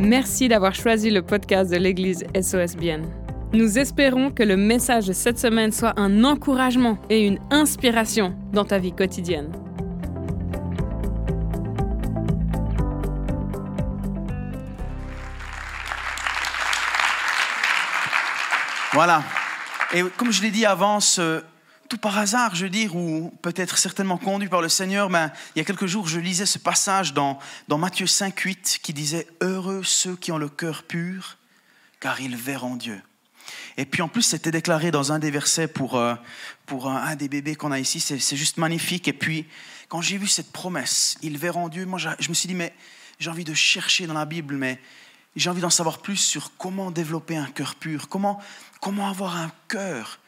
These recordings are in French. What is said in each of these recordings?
Merci d'avoir choisi le podcast de l'Église SOSBN. Nous espérons que le message de cette semaine soit un encouragement et une inspiration dans ta vie quotidienne. Voilà. Et comme je l'ai dit avant, tout par hasard, je veux dire, ou peut-être certainement conduit par le Seigneur, ben, il y a quelques jours, je lisais ce passage dans, dans Matthieu 5, 8 qui disait Heureux ceux qui ont le cœur pur, car ils verront Dieu. Et puis en plus, c'était déclaré dans un des versets pour, euh, pour un, des bébés qu'on a ici. C'est juste magnifique. Et puis, quand j'ai vu cette promesse, ils verront Dieu, moi je me suis dit, mais j'ai envie de chercher dans la Bible, mais j'ai envie d'en savoir plus sur comment développer un cœur pur, comment, comment avoir un cœur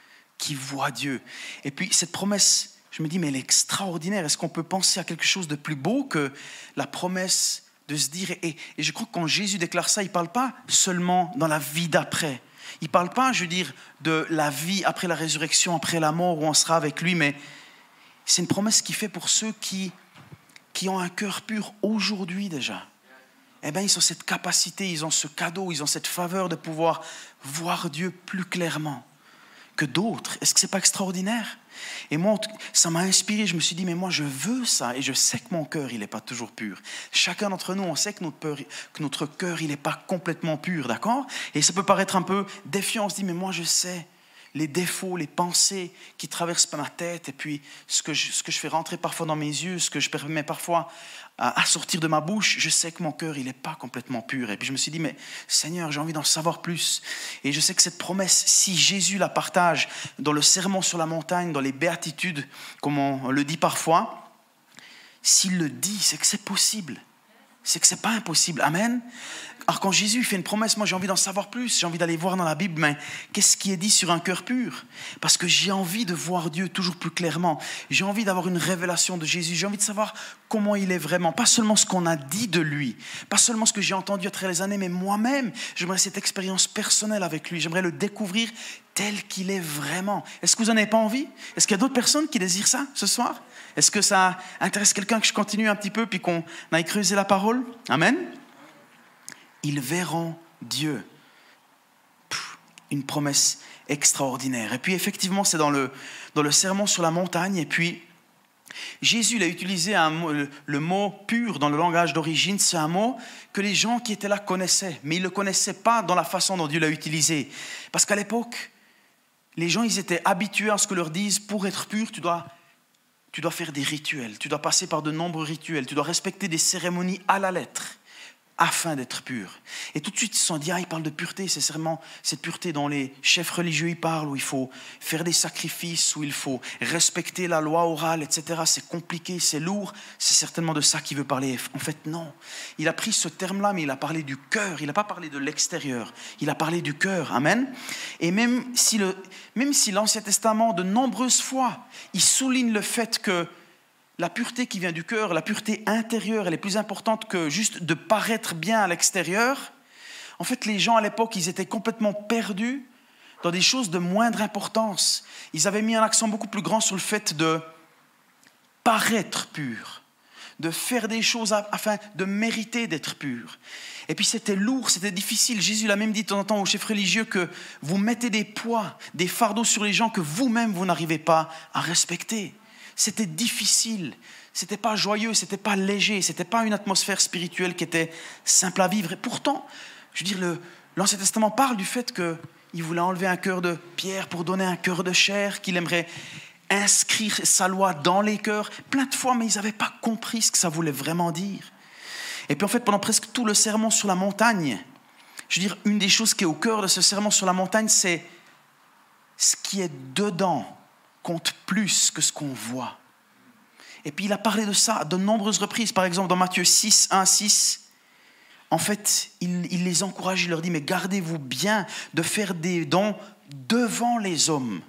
qui voit Dieu. Et puis cette promesse, je me dis, mais elle est extraordinaire. Est-ce qu'on peut penser à quelque chose de plus beau que la promesse de se dire, et, je crois que quand Jésus déclare ça, il ne parle pas seulement dans la vie d'après. Il ne parle pas, je veux dire, de la vie après la résurrection, après la mort, où on sera avec lui, mais c'est une promesse qu'il fait pour ceux qui, qui ont un cœur pur aujourd'hui déjà eh bien, ils ont cette capacité, ils ont ce cadeau, ils ont cette faveur de pouvoir voir Dieu plus clairement que d'autres. Est-ce que ce n'est pas extraordinaire? Et moi, ça m'a inspiré. Je me suis dit, mais moi, je veux ça. Et je sais que mon cœur, il n'est pas toujours pur. Chacun d'entre nous, on sait que notre, que notre cœur, il n'est pas complètement pur, d'accord? Et ça peut paraître un peu défiant. On se dit, mais moi, je sais les défauts, les pensées qui traversent ma tête, et puis ce que, je, ce que je fais rentrer parfois dans mes yeux, ce que je permets parfois à, sortir de ma bouche, je sais que mon cœur, il n'est pas complètement pur. Et puis je me suis dit, mais Seigneur, j'ai envie d'en savoir plus. Et je sais que cette promesse, si Jésus la partage dans le sermon sur la montagne, dans les béatitudes, comme on le dit parfois, s'il le dit, c'est que c'est possible. C'est que c'est pas impossible. Amen. Alors quand Jésus fait une promesse, moi j'ai envie d'en savoir plus, j'ai envie d'aller voir dans la Bible, mais qu'est-ce qui est dit sur un cœur pur? Parce que j'ai envie de voir Dieu toujours plus clairement, j'ai envie d'avoir une révélation de Jésus, j'ai envie de savoir comment il est vraiment, pas seulement ce qu'on a dit de lui, pas seulement ce que j'ai entendu à travers les années, mais moi-même, j'aimerais cette expérience personnelle avec lui, j'aimerais le découvrir tel qu'il est vraiment. Est-ce que vous n'en avez pas envie? Est-ce qu'il y a d'autres personnes qui désirent ça ce soir? Est-ce que ça intéresse quelqu'un que je continue un petit peu puis qu'on aille creuser la parole? Amen ils verront Dieu. une promesse extraordinaire. Et puis effectivement, c'est dans le, dans le sermon sur la montagne. Et puis, Jésus il a utilisé un le, mot pur dans le langage d'origine. C'est un mot que les gens qui étaient là connaissaient, mais ils ne le connaissaient pas dans la façon dont Dieu l'a utilisé. Parce qu'à l'époque, les gens, ils étaient habitués à ce que leur disent, pour être pur, tu dois, tu dois faire des rituels, tu dois passer par de nombreux rituels, tu dois respecter des cérémonies à la lettre afin d'être pur. Et tout de suite, ils se sont dit, ah, il parle de pureté, c'est certainement cette pureté dont les chefs religieux parlent, où il faut faire des sacrifices, où il faut respecter la loi orale, etc. C'est compliqué, c'est lourd, c'est certainement de ça qu'il veut parler. En fait, non. Il a pris ce terme-là, mais il a parlé du cœur, il n'a pas parlé de l'extérieur, il a parlé du cœur. Amen. Et même si, même si l'Ancien Testament, de nombreuses fois, il souligne le fait que la pureté qui vient du cœur, la pureté intérieure, elle est plus importante que juste de paraître bien à l'extérieur. En fait, les gens à l'époque, ils étaient complètement perdus dans des choses de moindre importance. Ils avaient mis un accent beaucoup plus grand sur le fait de paraître pur, de faire des choses afin de mériter d'être pur. Et puis c'était lourd, c'était difficile. Jésus l'a même dit de temps en temps aux chefs religieux que vous mettez des poids, des fardeaux sur les gens que vous-même vous, n'arrivez pas à respecter. C'était difficile, c'était pas joyeux, c'était pas léger, c'était pas une atmosphère spirituelle qui était simple à vivre. Et pourtant, je veux dire, l'Ancien Testament parle du fait qu'il voulait enlever un cœur de pierre pour donner un cœur de chair, qu'il aimerait inscrire sa loi dans les cœurs, plein de fois, mais ils n'avaient pas compris ce que ça voulait vraiment dire. Et puis en fait, pendant presque tout le sermon sur la montagne, je veux dire, une des choses qui est au cœur de ce sermon sur la montagne, c'est ce qui est dedans compte plus que ce qu'on voit. Et puis il a parlé de ça de nombreuses reprises. Par exemple, dans Matthieu 6, 1, 6, en fait, il les encourage, il leur dit, mais gardez-vous bien de faire des dons devant les hommes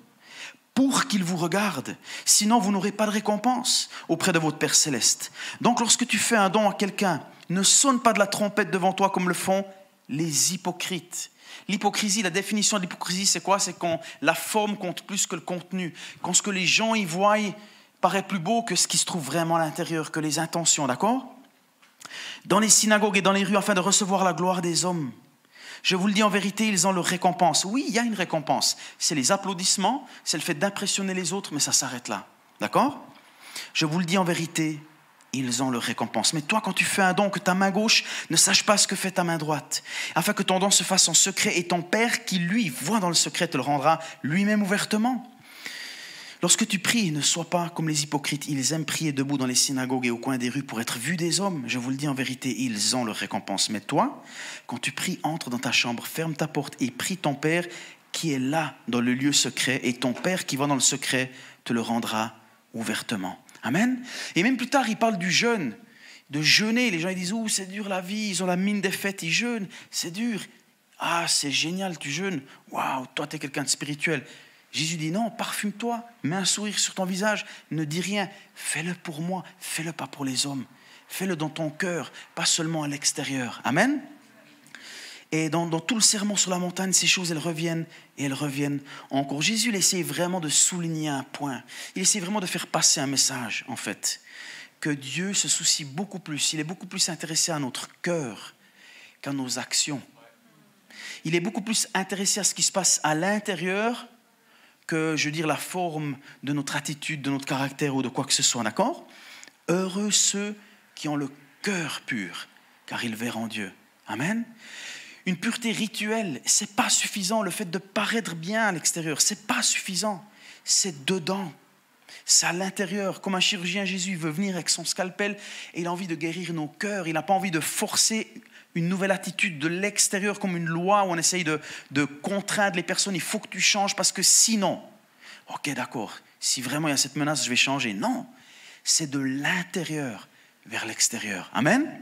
pour qu'ils vous regardent. Sinon, vous n'aurez pas de récompense auprès de votre Père céleste. Donc, lorsque tu fais un don à quelqu'un, ne sonne pas de la trompette devant toi comme le font les hypocrites. L'hypocrisie, la définition de l'hypocrisie, c'est quoi? C'est quand la forme compte plus que le contenu, quand ce que les gens y voient paraît plus beau que ce qui se trouve vraiment à l'intérieur, que les intentions, d'accord? Dans les synagogues et dans les rues afin de recevoir la gloire des hommes. Je vous le dis en vérité, ils ont leur récompense. Oui, il y a une récompense. C'est les applaudissements, c'est le fait d'impressionner les autres, mais ça s'arrête là. D'accord? Je vous le dis en vérité, ils ont leur récompense. Mais toi, quand tu fais un don, que ta main gauche ne sache pas ce que fait ta main droite, afin que ton don se fasse en secret, et ton Père qui, lui, voit dans le secret, te le rendra lui-même ouvertement. Lorsque tu pries, ne sois pas comme les hypocrites. Ils aiment prier debout dans les synagogues et au coin des rues pour être vus des hommes. Je vous le dis en vérité, ils ont leur récompense. Mais toi, quand tu pries, entre dans ta chambre, ferme ta porte et prie ton Père qui est là dans le lieu secret. Et ton Père qui va dans le secret te le rendra ouvertement. Amen. Et même plus tard, il parle du jeûne, de jeûner. Les gens ils disent, ouh, c'est dur la vie, ils ont la mine des fêtes, ils jeûnent, c'est dur. Ah, c'est génial, tu jeûnes. Waouh, toi, tu es quelqu'un de spirituel. Jésus dit non, parfume-toi, mets un sourire sur ton visage, ne dis rien, fais-le pour moi, fais-le pas pour les hommes, fais-le dans ton cœur, pas seulement à l'extérieur. Amen. Et dans, tout le sermon sur la montagne, ces choses, elles reviennent et elles reviennent encore. Jésus, il essaie vraiment de souligner un point. Il essaie vraiment de faire passer un message, en fait. Que Dieu se soucie beaucoup plus, il est beaucoup plus intéressé à notre cœur qu'à nos actions. Il est beaucoup plus intéressé à ce qui se passe à l'intérieur que, je veux dire, la forme de notre attitude, de notre caractère ou de quoi que ce soit, d'accord? Heureux ceux qui ont le cœur pur, car ils verront Dieu. Amen? Une pureté rituelle, c'est pas suffisant. Le fait de paraître bien à l'extérieur, c'est pas suffisant. C'est dedans. C'est à l'intérieur. Comme un chirurgien, Jésus veut venir avec son scalpel et il a envie de guérir nos cœurs. Il n'a pas envie de forcer une nouvelle attitude de l'extérieur comme une loi où on essaye de, de, contraindre les personnes. Il faut que tu changes parce que sinon, ok d'accord, si vraiment il y a cette menace, je vais changer. Non, c'est de l'intérieur vers l'extérieur. Amen.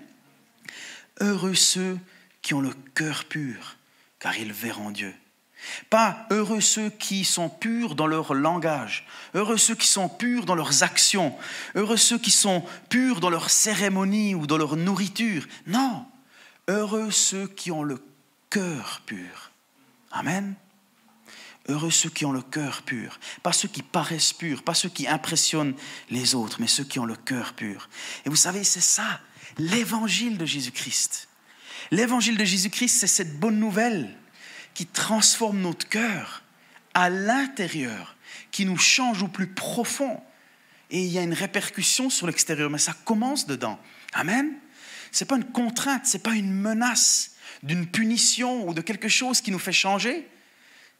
Heureux ceux qui ont le cœur pur, car ils verront Dieu. Pas heureux ceux qui sont purs dans leur langage, heureux ceux qui sont purs dans leurs actions, heureux ceux qui sont purs dans leur cérémonie ou dans leur nourriture. Non, Heureux ceux qui ont le cœur pur. Amen. Heureux ceux qui ont le cœur pur. Pas ceux qui paraissent purs, pas ceux qui impressionnent les autres, mais ceux qui ont le cœur pur. Et vous savez, c'est ça, l'évangile de Jésus-Christ. L'évangile de Jésus-Christ, c'est cette bonne nouvelle qui transforme notre cœur à l'intérieur, qui nous change au plus profond. Et il y a une répercussion sur l'extérieur, mais ça commence dedans. Amen n'est pas une contrainte, ce n'est pas une menace d'une punition ou de quelque chose qui nous fait changer.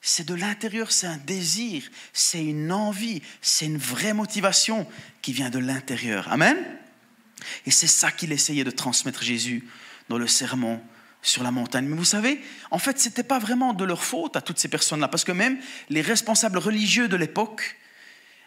C'est de l'intérieur, c'est un désir, c'est une envie, c'est une vraie motivation qui vient de l'intérieur. Amen. Et c'est ça qu'il essayait de transmettre Jésus dans le sermon sur la montagne. Mais vous savez, en fait, ce n'était pas vraiment de leur faute à toutes ces personnes-là, parce que même les responsables religieux de l'époque,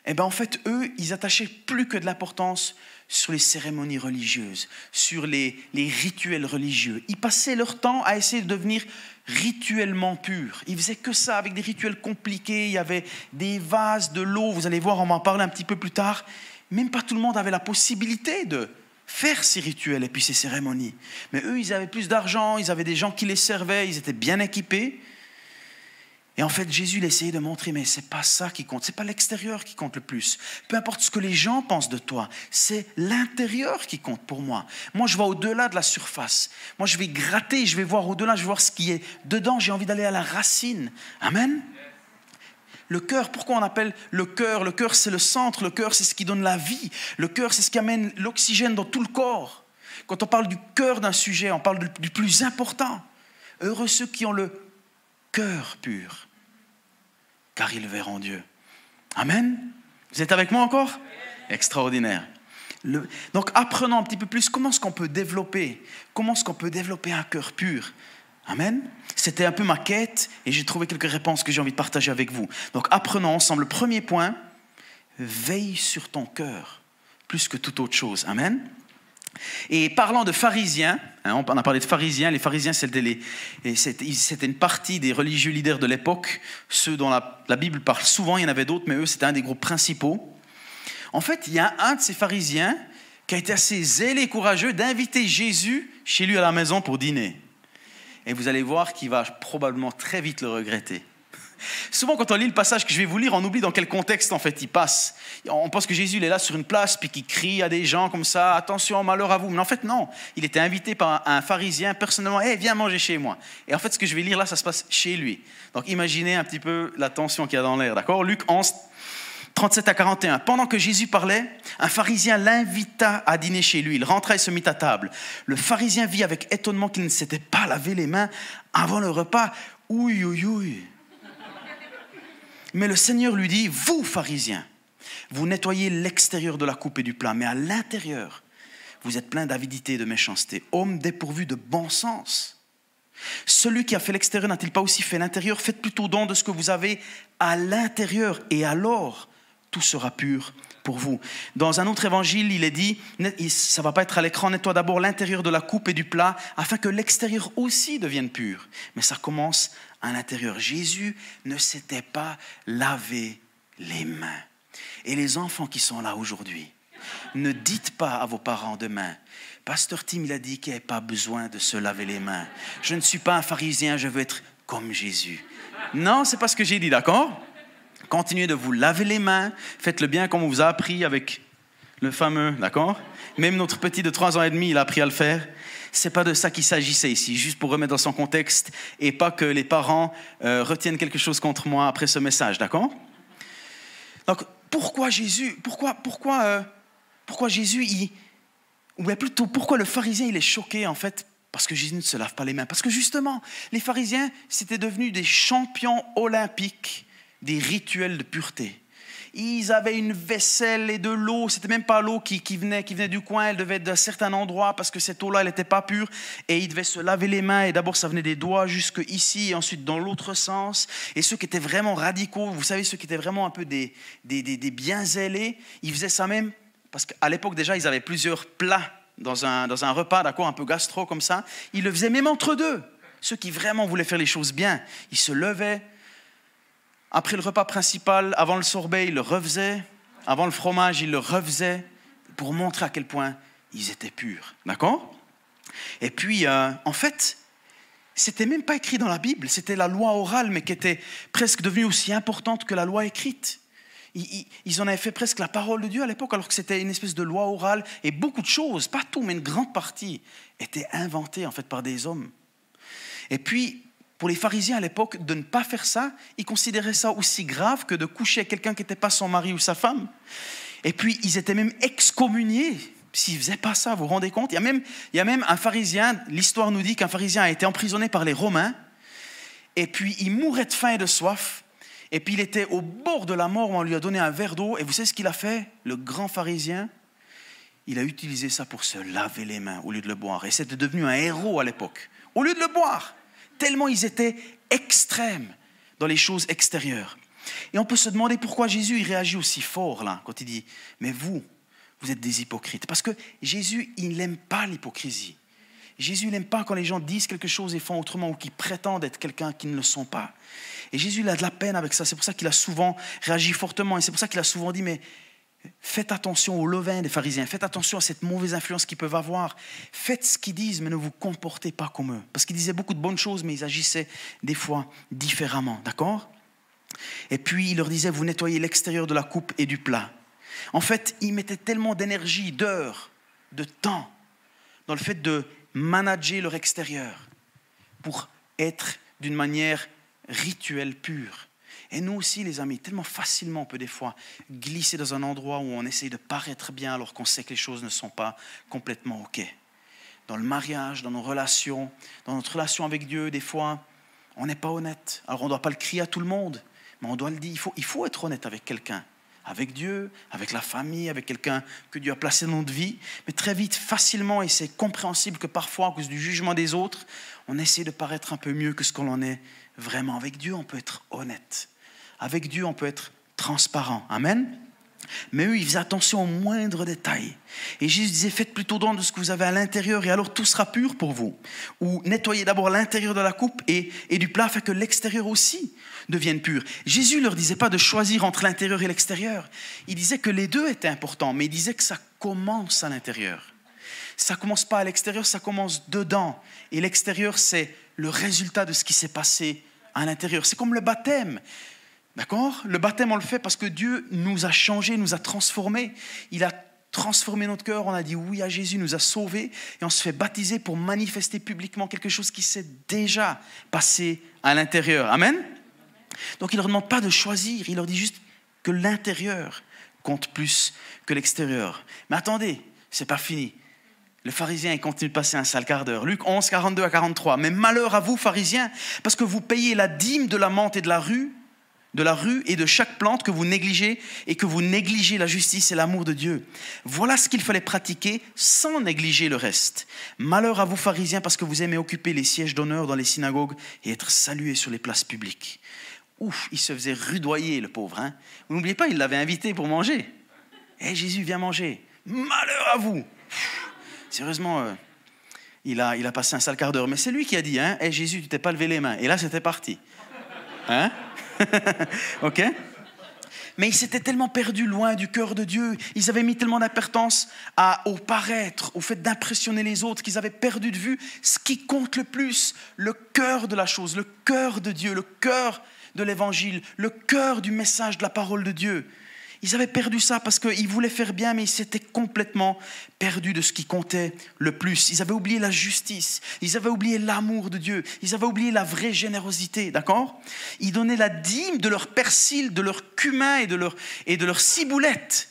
eh ben, en fait, eux, ils attachaient plus que de l'importance sur les cérémonies religieuses, sur les, rituels religieux. Ils passaient leur temps à essayer de devenir rituellement purs. Ils faisaient que ça avec des rituels compliqués. Il y avait des vases, de l'eau. Vous allez voir, on va en parler un petit peu plus tard. Même pas tout le monde avait la possibilité de faire ces rituels et puis ces cérémonies. Mais eux, ils avaient plus d'argent, ils avaient des gens qui les servaient, ils étaient bien équipés. Et en fait, Jésus essayait de montrer, mais c'est pas ça qui compte, c'est pas l'extérieur qui compte le plus. Peu importe ce que les gens pensent de toi, c'est l'intérieur qui compte pour moi. Moi, je vais au-delà de la surface. Moi, je vais gratter, je vais voir au-delà, je vais voir ce qui est dedans. J'ai envie d'aller à la racine. Amen. Le cœur, pourquoi on appelle le cœur? Le cœur, c'est le centre. Le cœur, c'est ce qui donne la vie. Le cœur, c'est ce qui amène l'oxygène dans tout le corps. Quand on parle du cœur d'un sujet, on parle du plus important. Heureux ceux qui ont le cœur pur, car ils verront Dieu. Amen. Vous êtes avec moi encore? Extraordinaire. donc apprenons un petit peu plus comment est-ce qu'on peut développer, comment est-ce qu'on peut développer un cœur pur. Amen. C'était un peu ma quête et j'ai trouvé quelques réponses que j'ai envie de partager avec vous. Donc apprenons ensemble. Le premier point, veille sur ton cœur plus que toute autre chose. Amen. Et parlant de pharisiens, hein, on a parlé de pharisiens, les pharisiens c'était une partie des religieux leaders de l'époque, ceux dont la, la, Bible parle souvent, il y en avait d'autres, mais eux c'était un des groupes principaux. En fait, il y a un de ces pharisiens qui a été assez zélé et courageux d'inviter Jésus chez lui à la maison pour dîner. Et vous allez voir qu'il va probablement très vite le regretter. Souvent, quand on lit le passage que je vais vous lire, on oublie dans quel contexte en fait il passe. On pense que Jésus il est là sur une place, puis qu'il crie à des gens comme ça, attention, malheur à vous. Mais en fait, non. Il était invité par un pharisien personnellement, hé, viens manger chez moi. Et en fait, ce que je vais lire là, ça se passe chez lui. Donc imaginez un petit peu la tension qu'il y a dans l'air, d'accord? Luc 11, 37 à 41. Pendant que Jésus parlait, un pharisien l'invita à dîner chez lui. Il rentra et se mit à table. Le pharisien vit avec étonnement qu'il ne s'était pas lavé les mains avant le repas. Ouï, ouï, ouï. Mais le Seigneur lui dit, vous, pharisiens, vous nettoyez l'extérieur de la coupe et du plat, mais à l'intérieur, vous êtes plein d'avidité et de méchanceté, homme dépourvu de bon sens. Celui qui a fait l'extérieur n'a-t-il pas aussi fait l'intérieur? Faites plutôt don de ce que vous avez à l'intérieur, et alors tout sera pur pour vous. Dans un autre évangile, il est dit, ça va pas être à l'écran, nettoie d'abord l'intérieur de la coupe et du plat, afin que l'extérieur aussi devienne pur. Mais ça commence à l'intérieur. Jésus ne s'était pas lavé les mains. Et les enfants qui sont là aujourd'hui, ne dites pas à vos parents demain, Pasteur Tim, il a dit qu'il n'y avait pas besoin de se laver les mains. Je ne suis pas un pharisien, je veux être comme Jésus. Non, c'est pas ce que j'ai dit, d'accord? Continuez de vous laver les mains, faites-le bien comme on vous a appris avec le fameux, d'accord? Même notre petit de trois ans et demi, il a appris à le faire. C'est pas de ça qu'il s'agissait ici, juste pour remettre dans son contexte et pas que les parents euh, retiennent quelque chose contre moi après ce message, d'accord? Donc, pourquoi Jésus, pourquoi, pourquoi, euh, pourquoi Jésus, il, plutôt, pourquoi le pharisien, il est choqué en fait parce que Jésus ne se lave pas les mains? Parce que justement, les pharisiens, c'était devenus des champions olympiques des rituels de pureté. Ils avaient une vaisselle et de l'eau. C'était même pas l'eau qui, venait, qui venait du coin. Elle devait être d'un certain endroit parce que cette eau-là, elle n'était pas pure. Et ils devaient se laver les mains. Et d'abord, ça venait des doigts jusque ici, et ensuite dans l'autre sens. Et ceux qui étaient vraiment radicaux, vous savez, ceux qui étaient vraiment un peu des, des, bien zélés, ils faisaient ça même parce qu'à l'époque déjà, ils avaient plusieurs plats dans un, dans un repas, d'accord, un peu gastro comme ça. Ils le faisaient même entre deux. Ceux qui vraiment voulaient faire les choses bien, ils se levaient, après le repas principal, avant le sorbet, il le refaisait. Avant le fromage, il le refaisait pour montrer à quel point ils étaient purs. D'accord? Et puis, euh, en fait, c'était même pas écrit dans la Bible. C'était la loi orale, mais qui était presque devenue aussi importante que la loi écrite. Ils en avaient fait presque la parole de Dieu à l'époque, alors que c'était une espèce de loi orale. Et beaucoup de choses, pas tout, mais une grande partie, étaient inventées en fait par des hommes. Et puis, pour les pharisiens à l'époque, de ne pas faire ça, ils considéraient ça aussi grave que de coucher quelqu'un qui n'était pas son mari ou sa femme. Et puis, ils étaient même excommuniés s'ils ne faisaient pas ça, vous vous rendez compte? Il y, a même, il y a même un pharisien, l'histoire nous dit qu'un pharisien a été emprisonné par les Romains, et puis il mourait de faim et de soif, et puis il était au bord de la mort, on lui a donné un verre d'eau, et vous savez ce qu'il a fait, le grand pharisien Il a utilisé ça pour se laver les mains au lieu de le boire, et c'était devenu un héros à l'époque, au lieu de le boire tellement ils étaient extrêmes dans les choses extérieures. Et on peut se demander pourquoi Jésus il réagit aussi fort là, quand il dit, mais vous, vous êtes des hypocrites. Parce que Jésus, il n'aime pas l'hypocrisie. Jésus n'aime pas quand les gens disent quelque chose et font autrement ou qui prétendent être quelqu'un qui ne le sont pas. Et Jésus, il a de la peine avec ça. C'est pour ça qu'il a souvent réagi fortement. Et c'est pour ça qu'il a souvent dit, mais Faites attention au levain des pharisiens, faites attention à cette mauvaise influence qu'ils peuvent avoir. Faites ce qu'ils disent, mais ne vous comportez pas comme eux. Parce qu'ils disaient beaucoup de bonnes choses, mais ils agissaient des fois différemment. D'accord? Et puis il leur disait, vous nettoyez l'extérieur de la coupe et du plat. En fait, ils mettaient tellement d'énergie, d'heures, de temps dans le fait de manager leur extérieur pour être d'une manière rituelle pure et nous aussi, les amis, tellement facilement on peut des fois glisser dans un endroit où on essaye de paraître bien alors qu'on sait que les choses ne sont pas complètement OK. Dans le mariage, dans nos relations, dans notre relation avec Dieu, des fois, on n'est pas honnête. Alors on ne doit pas le crier à tout le monde, mais on doit le dire. Il faut, il faut être honnête avec quelqu'un avec Dieu, avec la famille, avec quelqu'un que Dieu a placé dans notre vie. Mais très vite, facilement, et c'est compréhensible que parfois, à cause du jugement des autres, on essaie de paraître un peu mieux que ce qu'on en est vraiment. Avec Dieu, on peut être honnête. Avec Dieu, on peut être transparent. Amen. Mais eux, ils faisaient attention aux moindres détails. Et Jésus disait, faites plutôt don de ce que vous avez à l'intérieur et alors tout sera pur pour vous. Ou nettoyez d'abord l'intérieur de la coupe et, du plat afin que l'extérieur aussi devienne pur. Jésus ne leur disait pas de choisir entre l'intérieur et l'extérieur. Il disait que les deux étaient importants, mais il disait que ça commence à l'intérieur. Ça commence pas à l'extérieur, ça commence dedans. Et l'extérieur, c'est le résultat de ce qui s'est passé à l'intérieur. C'est comme le baptême. D'accord? Le baptême, on le fait parce que Dieu nous a changés, nous a transformés. Il a transformé notre cœur, on a dit oui à Jésus, nous a sauvés, et on se fait baptiser pour manifester publiquement quelque chose qui s'est déjà passé à l'intérieur. Amen? Donc il ne leur demande pas de choisir, il leur dit juste que l'intérieur compte plus que l'extérieur. Mais attendez, c'est pas fini. Le pharisien il continue de passer un sale quart d'heure. Luc 11, 42 à 43. Mais malheur à vous, pharisiens, parce que vous payez la dîme de la menthe et de la rue, de la rue et de chaque plante que vous négligez et que vous négligez la justice et l'amour de Dieu. Voilà ce qu'il fallait pratiquer sans négliger le reste. Malheur à vous pharisiens parce que vous aimez occuper les sièges d'honneur dans les synagogues et être salués sur les places publiques. Ouf, il se faisait rudoyer le pauvre. Hein vous n'oubliez pas, il l'avait invité pour manger. Eh Jésus, viens manger. Malheur à vous. sérieusement, euh, il, a, il a passé un sale quart d'heure. Mais c'est lui qui a dit, hein, hey, Jésus, tu t'es pas levé les mains. Et là, c'était parti. Hein? ok? Mais ils s'étaient tellement perdus loin du cœur de Dieu, ils avaient mis tellement d'importance au paraître, au fait d'impressionner les autres, qu'ils avaient perdu de vue ce qui compte le plus, le cœur de la chose, le cœur de Dieu, le cœur de l'évangile, le cœur du message de la parole de Dieu. Ils avaient perdu ça parce qu'ils voulaient faire bien, mais ils s'étaient complètement perdus de ce qui comptait le plus. Ils avaient oublié la justice, ils avaient oublié l'amour de Dieu, ils avaient oublié la vraie générosité, d'accord? Ils donnaient la dîme de leur persil, de leur cumin et de leur, et de leur ciboulette.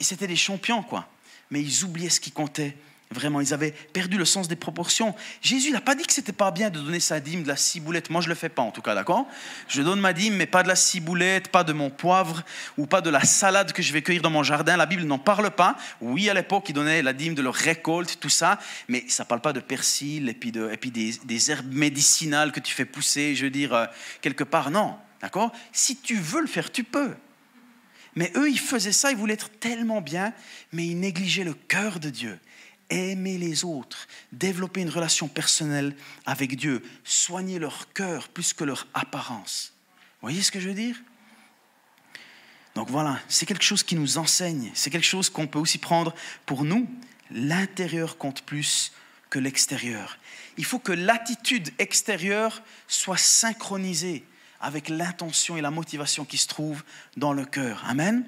Et c'était des champions, quoi. Mais ils oubliaient ce qui comptait Vraiment, ils avaient perdu le sens des proportions. Jésus n'a pas dit que c'était pas bien de donner sa dîme de la ciboulette. Moi, je le fais pas, en tout cas, d'accord? Je donne ma dîme, mais pas de la ciboulette, pas de mon poivre ou pas de la salade que je vais cueillir dans mon jardin. La Bible n'en parle pas. Oui, à l'époque, ils donnaient la dîme de leur récolte, tout ça, mais ça parle pas de persil et puis, de, et puis des, herbes médicinales que tu fais pousser, je veux dire, euh, quelque part. Non, d'accord? Si tu veux le faire, tu peux. Mais eux, ils faisaient ça, ils voulaient être tellement bien, mais ils négligeaient le cœur de Dieu aimer les autres, développer une relation personnelle avec Dieu, soigner leur cœur plus que leur apparence. Vous voyez ce que je veux dire? Donc voilà, c'est quelque chose qui nous enseigne, c'est quelque chose qu'on peut aussi prendre pour nous. L'intérieur compte plus que l'extérieur. Il faut que l'attitude extérieure soit synchronisée avec l'intention et la motivation qui se trouvent dans le cœur. Amen.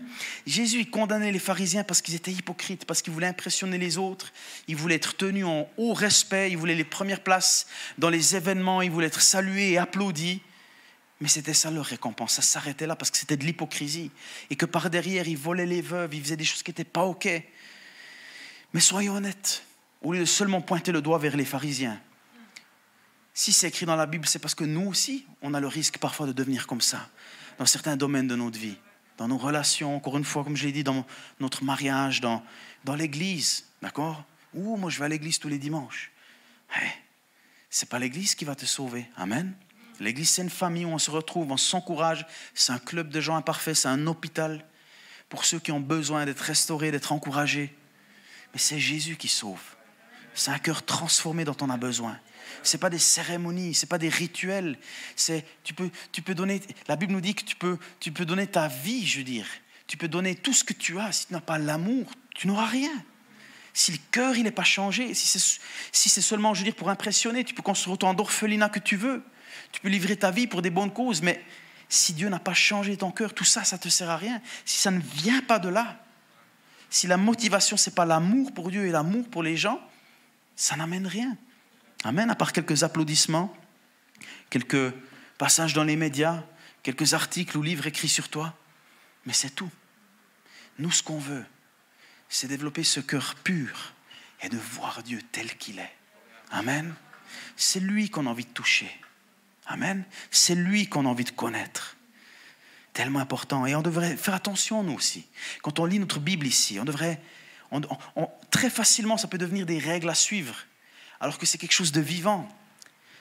Jésus condamnait les pharisiens parce qu'ils étaient hypocrites, parce qu'ils voulaient impressionner les autres, ils voulaient être tenus en haut respect, ils voulaient les premières places dans les événements, ils voulaient être salués et applaudis. Mais c'était ça leur récompense, ça s'arrêtait là parce que c'était de l'hypocrisie. Et que par derrière, ils volaient les veuves, ils faisaient des choses qui n'étaient pas OK. Mais soyons honnêtes, au lieu de seulement pointer le doigt vers les pharisiens, si c'est écrit dans la Bible, c'est parce que nous aussi, on a le risque parfois de devenir comme ça, dans certains domaines de notre vie, dans nos relations, encore une fois, comme je l'ai dit, dans notre mariage, dans, dans l'église, d'accord? Ou moi je vais à l'église tous les dimanches. Hey, c'est pas l'église qui va te sauver. Amen. L'église, c'est une famille où on se retrouve, on s'encourage. C'est un club de gens imparfaits, c'est un hôpital pour ceux qui ont besoin d'être restaurés, d'être encouragés. Mais c'est Jésus qui sauve. C'est un cœur transformé dont on a besoin c'est pas des cérémonies, c'est pas des rituels. C'est tu peux tu peux donner. La Bible nous dit que tu peux tu peux donner ta vie, je veux dire. Tu peux donner tout ce que tu as. Si tu n'as pas l'amour, tu n'auras rien. Si le cœur il n'est pas changé, si c'est si c'est seulement, je dire, pour impressionner, tu peux construire autant d'orphelinats que tu veux. Tu peux livrer ta vie pour des bonnes causes, mais si Dieu n'a pas changé ton cœur, tout ça, ça te sert à rien. Si ça ne vient pas de là, si la motivation c'est pas l'amour pour Dieu et l'amour pour les gens, ça n'amène rien. Amen, à part quelques applaudissements, quelques passages dans les médias, quelques articles ou livres écrits sur toi. Mais c'est tout. Nous, ce qu'on veut, c'est développer ce cœur pur et de voir Dieu tel qu'il est. Amen. C'est lui qu'on a envie de toucher. Amen. C'est lui qu'on a envie de connaître. Tellement important. Et on devrait faire attention, nous aussi. Quand on lit notre Bible ici, on devrait... très facilement, ça peut devenir des règles à suivre alors que c'est quelque chose de vivant.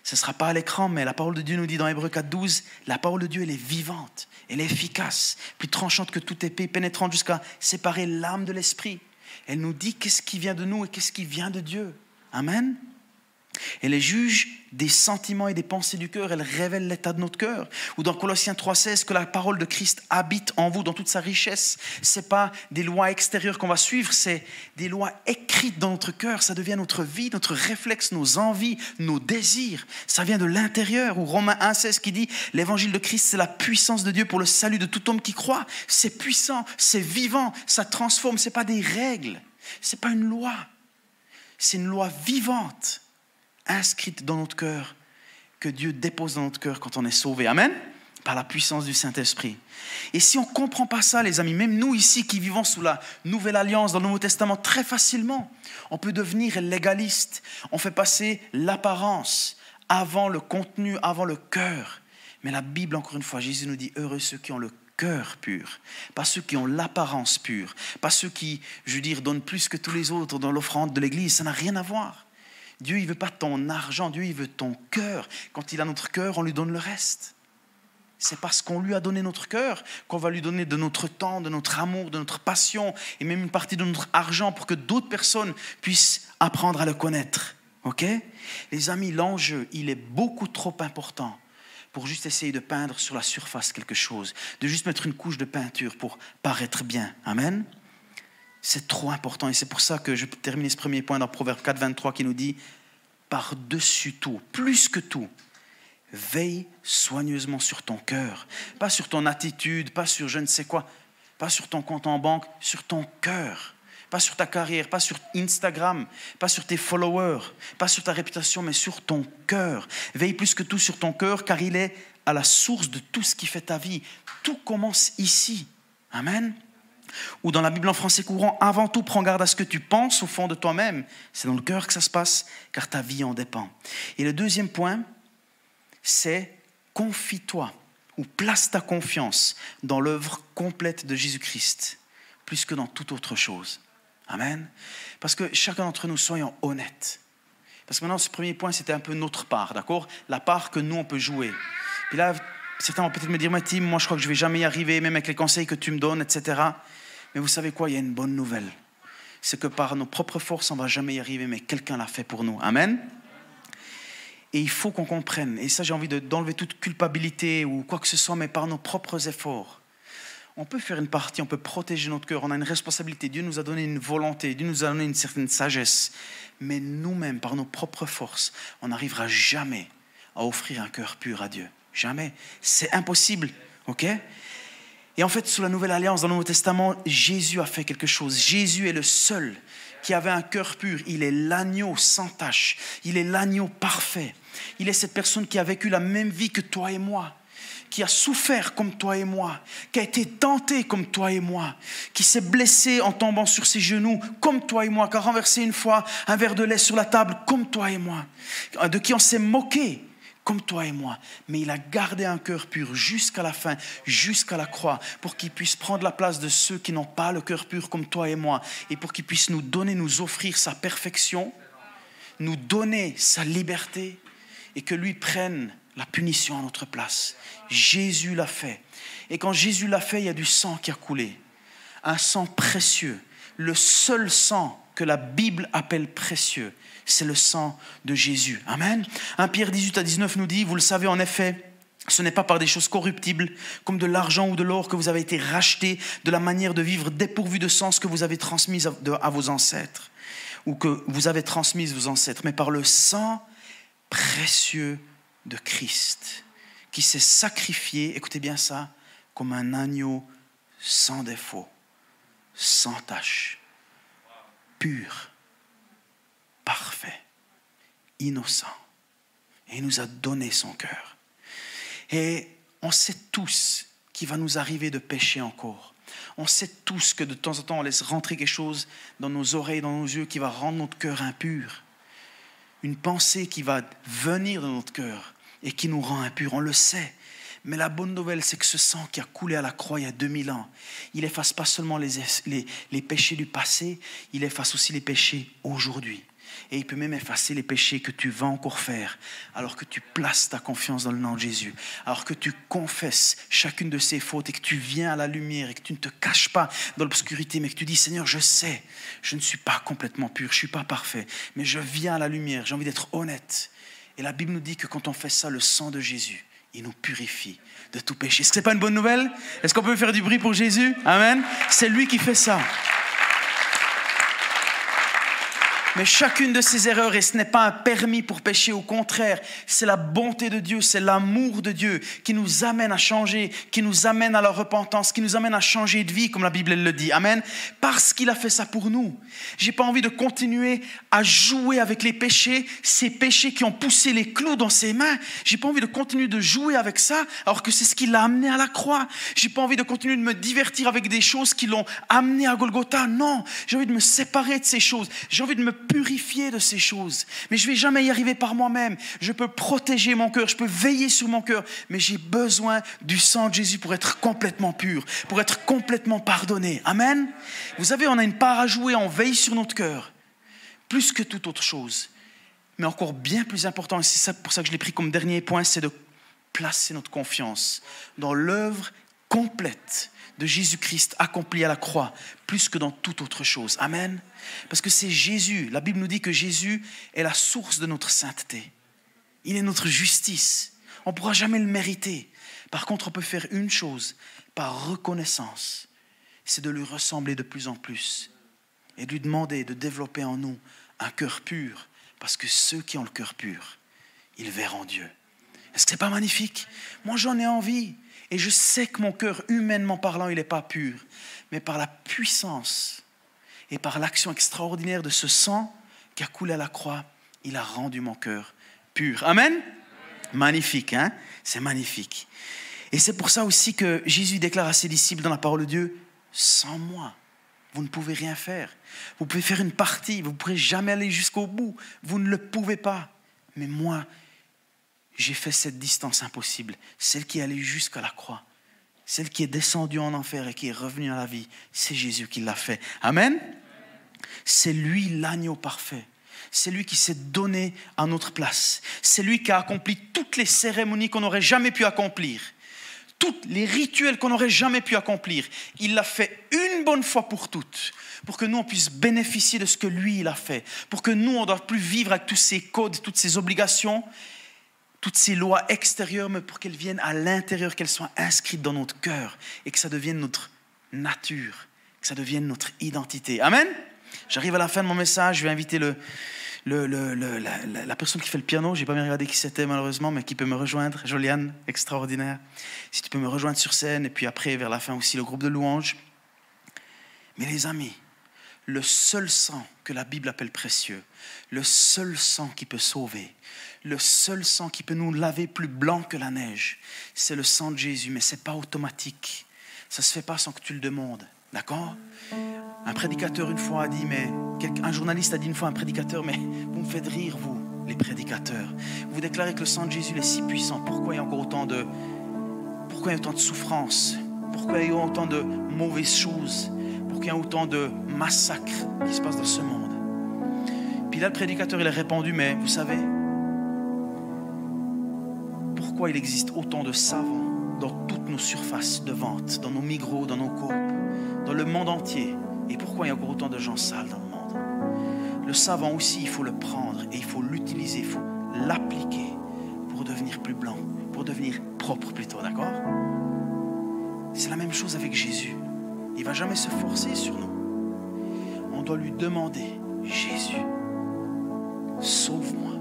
Ce ne sera pas à l'écran, mais la parole de Dieu nous dit dans Hébreu 4, 12, la parole de Dieu, elle est vivante, elle est efficace, plus tranchante que toute épée, pénétrante jusqu'à séparer l'âme de l'esprit. Elle nous dit qu'est-ce qui vient de nous et qu'est-ce qui vient de Dieu. Amen. Elle est juge des sentiments et des pensées du cœur. Elle révèle l'état de notre cœur. Ou dans Colossiens 3,16, que la parole de Christ habite en vous dans toute sa richesse. Ce n'est pas des lois extérieures qu'on va suivre, c'est des lois écrites dans notre cœur. Ça devient notre vie, notre réflexe, nos envies, nos désirs. Ça vient de l'intérieur. Ou Romains 1,16 qui dit l'évangile de Christ, c'est la puissance de Dieu pour le salut de tout homme qui croit. C'est puissant, c'est vivant, ça transforme. Ce n'est pas des règles, ce n'est pas une loi. C'est une loi vivante inscrite dans notre cœur, que Dieu dépose dans notre cœur quand on est sauvé. Amen par la puissance du Saint-Esprit. Et si on ne comprend pas ça, les amis, même nous ici qui vivons sous la Nouvelle Alliance, dans le Nouveau Testament, très facilement, on peut devenir légaliste. On fait passer l'apparence avant le contenu, avant le cœur. Mais la Bible, encore une fois, Jésus nous dit, heureux ceux qui ont le cœur pur, pas ceux qui ont l'apparence pure, pas ceux qui, je veux dire, donnent plus que tous les autres dans l'offrande de l'Église. Ça n'a rien à voir. Dieu, il veut pas ton argent, Dieu, il veut ton cœur. Quand il a notre cœur, on lui donne le reste. C'est parce qu'on lui a donné notre cœur qu'on va lui donner de notre temps, de notre amour, de notre passion et même une partie de notre argent pour que d'autres personnes puissent apprendre à le connaître. OK? Les amis, l'enjeu, il est beaucoup trop important pour juste essayer de peindre sur la surface quelque chose, de juste mettre une couche de peinture pour paraître bien. Amen? C'est trop important et c'est pour ça que je peux terminer ce premier point dans Proverbe 4, 23 qui nous dit par-dessus tout, plus que tout, veille soigneusement sur ton cœur, pas sur ton attitude, pas sur je ne sais quoi, pas sur ton compte en banque, sur ton cœur, pas sur ta carrière, pas sur Instagram, pas sur tes followers, pas sur ta réputation, mais sur ton cœur. Veille plus que tout sur ton cœur car il est à la source de tout ce qui fait ta vie. Tout commence ici. Amen. Ou dans la Bible en français courant, avant tout, prends garde à ce que tu penses au fond de toi-même. C'est dans le cœur que ça se passe, car ta vie en dépend. Et le deuxième point, c'est confie-toi ou place ta confiance dans l'œuvre complète de Jésus-Christ, plus que dans toute autre chose. Amen. Parce que chacun d'entre nous, soyons honnêtes. Parce que maintenant, ce premier point, c'était un peu notre part, d'accord? La part que nous, on peut jouer. Puis là, certains vont peut-être me dire, Tim, moi, je crois que je vais jamais y arriver, même avec les conseils que tu me donnes, etc. Mais vous savez quoi? Il y a une bonne nouvelle. C'est que par nos propres forces, on ne va jamais y arriver, mais quelqu'un l'a fait pour nous. Amen? Et il faut qu'on comprenne, et ça j'ai envie d'enlever toute culpabilité ou quoi que ce soit, mais par nos propres efforts. On peut faire une partie, on peut protéger notre cœur, on a une responsabilité. Dieu nous a donné une volonté, Dieu nous a donné une certaine sagesse. Mais nous-mêmes, par nos propres forces, on n'arrivera jamais à offrir un cœur pur à Dieu. Jamais. C'est impossible. OK? Et en fait, sous la Nouvelle Alliance, dans le Nouveau Testament, Jésus a fait quelque chose. Jésus est le seul qui avait un cœur pur. Il est l'agneau sans tache. Il est l'agneau parfait. Il est cette personne qui a vécu la même vie que toi et moi qui a souffert comme toi et moi, qui a été tenté comme toi et moi, qui s'est blessé en tombant sur ses genoux comme toi et moi, qui a renversé une fois un verre de lait sur la table comme toi et moi, de qui on s'est moqué comme toi et moi, mais il a gardé un cœur pur jusqu'à la fin, jusqu'à la croix, pour qu'il puisse prendre la place de ceux qui n'ont pas le cœur pur comme toi et moi, et pour qu'il puisse nous donner, nous offrir sa perfection, nous donner sa liberté, et que lui prenne la punition à notre place. Jésus l'a fait. Et quand Jésus l'a fait, il y a du sang qui a coulé, un sang précieux, le seul sang que la Bible appelle précieux c'est le sang de Jésus. Amen. 1 Pierre 18 à 19 nous dit, vous le savez en effet, ce n'est pas par des choses corruptibles, comme de l'argent ou de l'or, que vous avez été rachetés de la manière de vivre dépourvue de sens que vous avez transmise à, vos ancêtres, ou que vous avez transmise vos ancêtres, mais par le sang précieux de Christ, qui s'est sacrifié, écoutez bien ça, comme un agneau sans défaut, sans tache, pur innocent. Et il nous a donné son cœur. Et on sait tous qu'il va nous arriver de pécher encore. On sait tous que de temps en temps, on laisse rentrer quelque chose dans nos oreilles, dans nos yeux, qui va rendre notre cœur impur. Une pensée qui va venir dans notre cœur et qui nous rend impur. On le sait. Mais la bonne nouvelle, c'est que ce sang qui a coulé à la croix il y a 2000 ans, il efface pas seulement les, les péchés du passé, il efface aussi les péchés aujourd'hui. Et il peut même effacer les péchés que tu vas encore faire, alors que tu places ta confiance dans le nom de Jésus, alors que tu confesses chacune de ces fautes et que tu viens à la lumière et que tu ne te caches pas dans l'obscurité, mais que tu dis, Seigneur, je sais, je ne suis pas complètement pur, je ne suis pas parfait, mais je viens à la lumière, j'ai envie d'être honnête. Et la Bible nous dit que quand on fait ça, le sang de Jésus, il nous purifie de tout péché. Est-ce que ce n'est pas une bonne nouvelle? Est-ce qu'on peut faire du bruit pour Jésus? Amen. C'est lui qui fait ça. Mais chacune de ces erreurs, et ce n'est pas un permis pour pécher, au contraire, c'est la bonté de Dieu, c'est l'amour de Dieu qui nous amène à changer, qui nous amène à la repentance, qui nous amène à changer de vie, comme la Bible le dit. Amen. Parce qu'il a fait ça pour nous. J'ai pas envie de continuer à jouer avec les péchés, ces péchés qui ont poussé les clous dans ses mains. J'ai pas envie de continuer de jouer avec ça, alors que c'est ce qui l'a amené à la croix. J'ai pas envie de continuer de me divertir avec des choses qui l'ont amené à Golgotha. Non, j'ai envie de me séparer de ces choses. J'ai envie de me purifier de ces choses. Mais je vais jamais y arriver par moi-même. Je peux protéger mon cœur, je peux veiller sur mon cœur, mais j'ai besoin du sang de Jésus pour être complètement pur, pour être complètement pardonné. Amen. Vous savez, on a une part à jouer, on veille sur notre cœur, plus que toute autre chose. Mais encore bien plus important, et c'est pour ça que je l'ai pris comme dernier point, c'est de placer notre confiance dans l'œuvre complète de Jésus-Christ accompli à la croix, plus que dans toute autre chose. Amen. Parce que c'est Jésus. La Bible nous dit que Jésus est la source de notre sainteté. Il est notre justice. On ne pourra jamais le mériter. Par contre, on peut faire une chose par reconnaissance, c'est de lui ressembler de plus en plus et de lui demander de développer en nous un cœur pur, parce que ceux qui ont le cœur pur, ils verront Dieu. Est-ce que ce n'est pas magnifique? Moi, j'en ai envie. Et je sais que mon cœur, humainement parlant, il n'est pas pur. Mais par la puissance et par l'action extraordinaire de ce sang qui a coulé à la croix, il a rendu mon cœur pur. Amen? Magnifique, hein? C'est magnifique. Et c'est pour ça aussi que Jésus déclare à ses disciples dans la parole de Dieu, sans moi, vous ne pouvez rien faire. Vous pouvez faire une partie, vous ne pourrez jamais aller jusqu'au bout. Vous ne le pouvez pas. Mais moi, j'ai fait cette distance impossible, celle qui est allée jusqu'à la croix, celle qui est descendue en enfer et qui est revenue à la vie, c'est Jésus qui l'a fait. Amen. C'est lui l'agneau parfait. C'est lui qui s'est donné à notre place. C'est lui qui a accompli toutes les cérémonies qu'on n'aurait jamais pu accomplir. Tous les rituels qu'on n'aurait jamais pu accomplir. Il l'a fait une bonne fois pour toutes, pour que nous, on puisse bénéficier de ce que lui, il a fait. Pour que nous, on ne doive plus vivre avec tous ces codes, toutes ces obligations, toutes ces lois extérieures, mais pour qu'elles viennent à l'intérieur, qu'elles soient inscrites dans notre cœur et que ça devienne notre nature, que ça devienne notre identité. Amen? J'arrive à la fin de mon message, je vais inviter le, la, personne qui fait le piano, j'ai pas bien regardé qui c'était malheureusement, mais qui peut me rejoindre, Joliane, extraordinaire. Si tu peux me rejoindre sur scène, et puis après, vers la fin aussi, le groupe de louanges. Mais les amis, le seul sang que la Bible appelle précieux, le seul sang qui peut sauver, le seul sang qui peut nous laver plus blanc que la neige, c'est le sang de Jésus, mais ce n'est pas automatique. Ça ne se fait pas sans que tu le demandes. D'accord? Un prédicateur une fois a dit, mais un journaliste a dit une fois un prédicateur, mais vous me faites rire, vous, les prédicateurs. Vous déclarez que le sang de Jésus est si puissant. Pourquoi il y a encore autant de, pourquoi il y a autant de souffrances? Pourquoi il y a autant de mauvaises choses? Pourquoi il y a autant de massacres qui se passent dans ce monde? Puis là, le prédicateur, il a répondu, mais vous savez, il existe autant de savants dans toutes nos surfaces de vente, dans nos migros, dans nos coupes, dans le monde entier, et pourquoi il y a encore autant de gens sales dans le monde. Le savant aussi, il faut le prendre et il faut l'utiliser, il faut l'appliquer pour devenir plus blanc, pour devenir propre plutôt, d'accord? C'est la même chose avec Jésus. Il va jamais se forcer sur nous. On doit lui demander, Jésus, sauve-moi,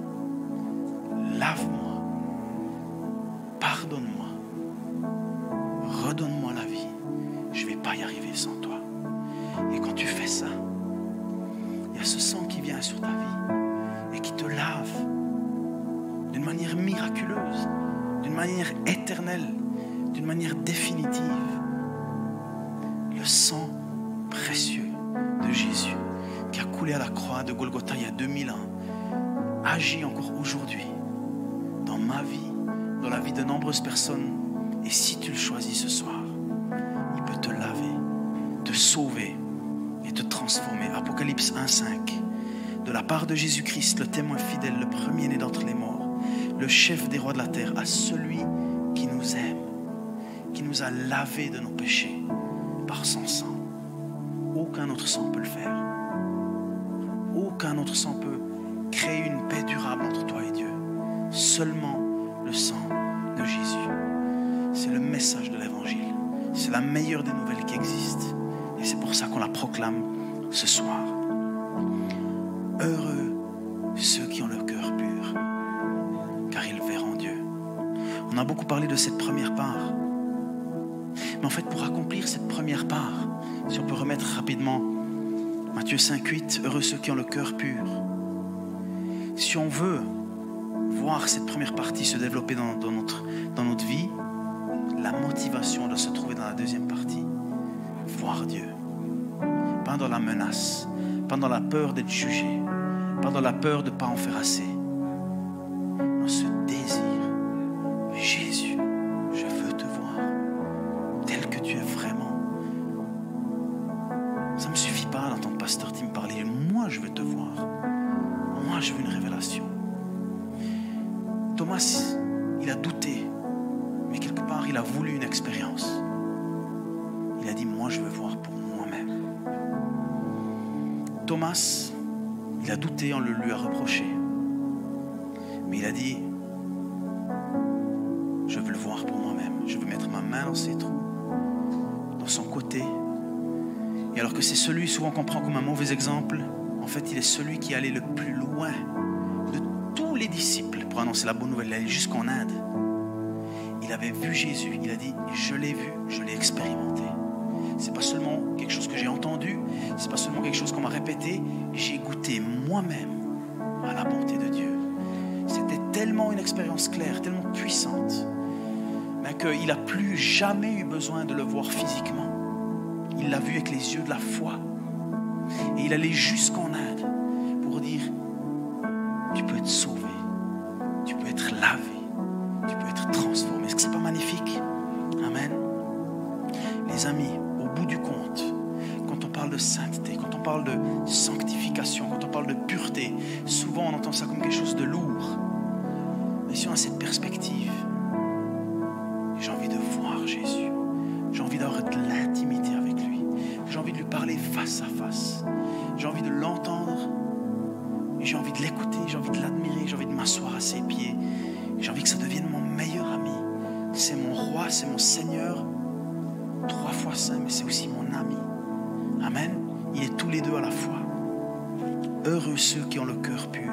lave-moi vient sur ta vie et qui te lave d'une manière miraculeuse, d'une manière éternelle, d'une manière définitive. Le sang précieux de Jésus qui a coulé à la croix de Golgotha il y a 2000 ans agit encore aujourd'hui dans ma vie dans la vie de nombreuses personnes. Et si tu le choisis ce soir, il peut te laver, te sauver et te transformer. Apocalypse 1.5. de la part de Jésus-Christ, le témoin fidèle, le premier-né d'entre les morts, le chef des rois de la terre, à celui qui nous aime, qui nous a lavés de nos péchés par son sang. Aucun autre sang peut le faire. Aucun autre sang peut créer une paix durable entre toi et Dieu. Seulement le sang de Jésus. C'est le message de l'Évangile. C'est la meilleure des nouvelles qui existent. Et c'est pour ça qu'on la proclame ce soir. Ceux qui ont le cœur pur, car ils verront Dieu. On a beaucoup parlé de cette première part. Mais en fait, pour accomplir cette première part, si on peut remettre rapidement Matthieu 5, 8, heureux ceux qui ont le cœur pur. Si on veut voir cette première partie se développer dans, dans notre, dans notre vie, la motivation doit se trouver dans la deuxième partie. Voir Dieu. Pas dans la menace, pas dans la peur d'être jugé, pas dans la peur de ne pas en faire assez. Mais il a dit, je veux le voir pour moi-même. Je veux mettre ma main dans ses trous, dans son côté. Et alors que c'est celui souvent qu'on prend comme un mauvais exemple, en fait, il est celui qui est allé le plus loin de tous les disciples pour annoncer la bonne nouvelle. Il est jusqu'en Inde. Il avait vu Jésus. Il a dit, je l'ai vu, je l'ai expérimenté. C'est pas seulement quelque chose que j'ai entendu, c'est pas seulement quelque chose qu'on m'a répété, j'ai goûté moi-même à la bonté de Dieu. C'était tellement une expérience claire, tellement puissante, mais qu'il n'a plus jamais eu besoin de le voir physiquement. Il l'a vu avec les yeux de la foi. Et il allait jusqu'en Inde j'ai envie de voir Jésus, j'ai envie d'avoir de l'intimité avec lui, j'ai envie de lui parler face à face, j'ai envie de l'entendre, j'ai envie de l'écouter, j'ai envie de l'admirer, j'ai envie de m'asseoir à ses pieds, j'ai envie que ça devienne mon meilleur ami. C'est mon roi, c'est mon Seigneur, trois fois saint, mais c'est aussi mon ami. Amen. Il est tous les deux à la fois. Heureux ceux qui ont le cœur pur,